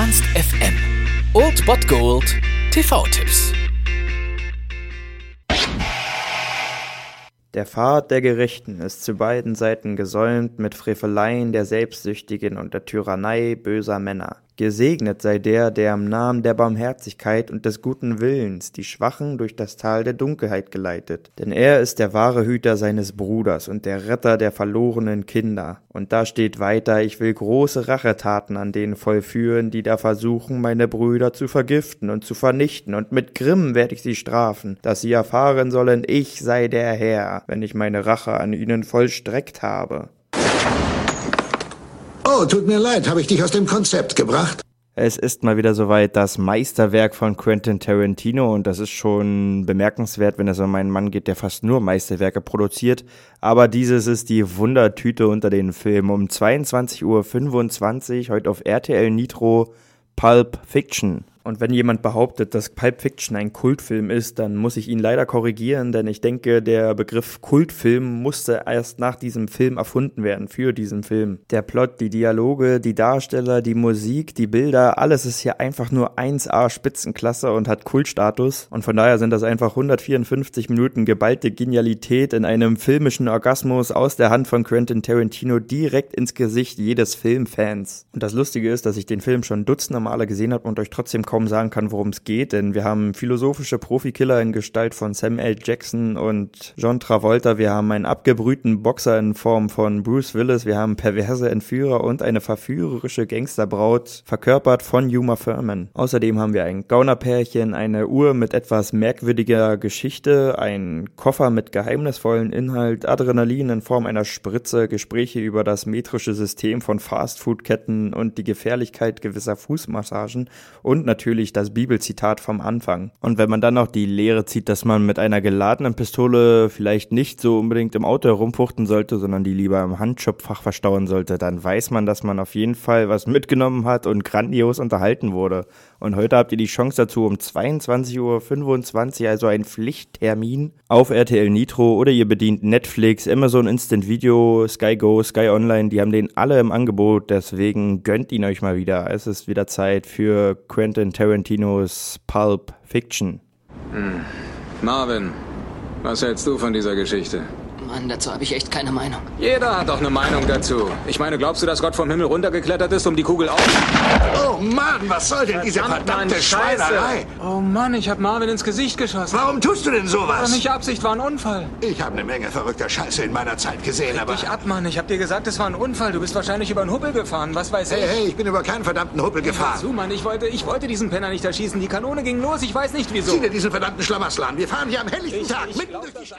Ernst FM. Old Bot Gold TV-Tipps. Der Pfad der Gerichten ist zu beiden Seiten gesäumt mit Freveleien der Selbstsüchtigen und der Tyrannei böser Männer. Gesegnet sei der, der im Namen der Barmherzigkeit und des guten Willens die Schwachen durch das Tal der Dunkelheit geleitet. Denn er ist der wahre Hüter seines Bruders und der Retter der verlorenen Kinder. Und da steht weiter, ich will große Rachetaten an denen vollführen, die da versuchen, meine Brüder zu vergiften und zu vernichten, und mit Grimm werde ich sie strafen, dass sie erfahren sollen, ich sei der Herr, wenn ich meine Rache an ihnen vollstreckt habe. Oh, tut mir leid, habe ich dich aus dem Konzept gebracht? Es ist mal wieder soweit das Meisterwerk von Quentin Tarantino und das ist schon bemerkenswert, wenn es um einen Mann geht, der fast nur Meisterwerke produziert. Aber dieses ist die Wundertüte unter den Filmen. Um 22.25 Uhr heute auf RTL Nitro Pulp Fiction. Und wenn jemand behauptet, dass Pulp Fiction ein Kultfilm ist, dann muss ich ihn leider korrigieren, denn ich denke, der Begriff Kultfilm musste erst nach diesem Film erfunden werden, für diesen Film. Der Plot, die Dialoge, die Darsteller, die Musik, die Bilder, alles ist hier einfach nur 1A Spitzenklasse und hat Kultstatus. Und von daher sind das einfach 154 Minuten geballte Genialität in einem filmischen Orgasmus aus der Hand von Quentin Tarantino direkt ins Gesicht jedes Filmfans. Und das Lustige ist, dass ich den Film schon dutzende Male gesehen habe und euch trotzdem kaum sagen kann, worum es geht, denn wir haben philosophische Profikiller in Gestalt von Sam L. Jackson und John Travolta, wir haben einen abgebrühten Boxer in Form von Bruce Willis, wir haben perverse Entführer und eine verführerische Gangsterbraut, verkörpert von Yuma Thurman. Außerdem haben wir ein Gaunerpärchen, eine Uhr mit etwas merkwürdiger Geschichte, ein Koffer mit geheimnisvollen Inhalt, Adrenalin in Form einer Spritze, Gespräche über das metrische System von Fastfood-Ketten und die Gefährlichkeit gewisser Fußmassagen und natürlich natürlich das Bibelzitat vom Anfang. Und wenn man dann noch die Lehre zieht, dass man mit einer geladenen Pistole vielleicht nicht so unbedingt im Auto herumfuchten sollte, sondern die lieber im Handschubfach verstauen sollte, dann weiß man, dass man auf jeden Fall was mitgenommen hat und grandios unterhalten wurde. Und heute habt ihr die Chance dazu um 22.25 Uhr, also ein Pflichttermin auf RTL Nitro oder ihr bedient Netflix, Amazon Instant Video, Sky Go, Sky Online, die haben den alle im Angebot, deswegen gönnt ihn euch mal wieder. Es ist wieder Zeit für Quentin Tarantinos Pulp Fiction. Hm. Marvin, was hältst du von dieser Geschichte? Mann, dazu habe ich echt keine Meinung. Jeder hat doch eine Meinung dazu. Ich meine, glaubst du, dass Gott vom Himmel runtergeklettert ist, um die Kugel auf... Oh Mann, was soll denn diese verdammte Schweinerei? Oh Mann, ich habe Marvin ins Gesicht geschossen. Warum tust du denn sowas? War nicht Absicht, war ein Unfall. Ich habe eine Menge verrückter Scheiße in meiner Zeit gesehen, Leg aber... dich ab, Mann. Ich habe dir gesagt, es war ein Unfall. Du bist wahrscheinlich über einen Hubbel gefahren. Was weiß Hey, ich? hey, ich bin über keinen verdammten Huppel gefahren. Zu, Mann, ich wollte, ich wollte diesen Penner nicht erschießen. Die Kanone ging los. Ich weiß nicht wieso. Sieh dir diesen verdammten Schlamassel an. Wir fahren hier am helllichten Ich, Tag ich mitten glaub durch die Stadt.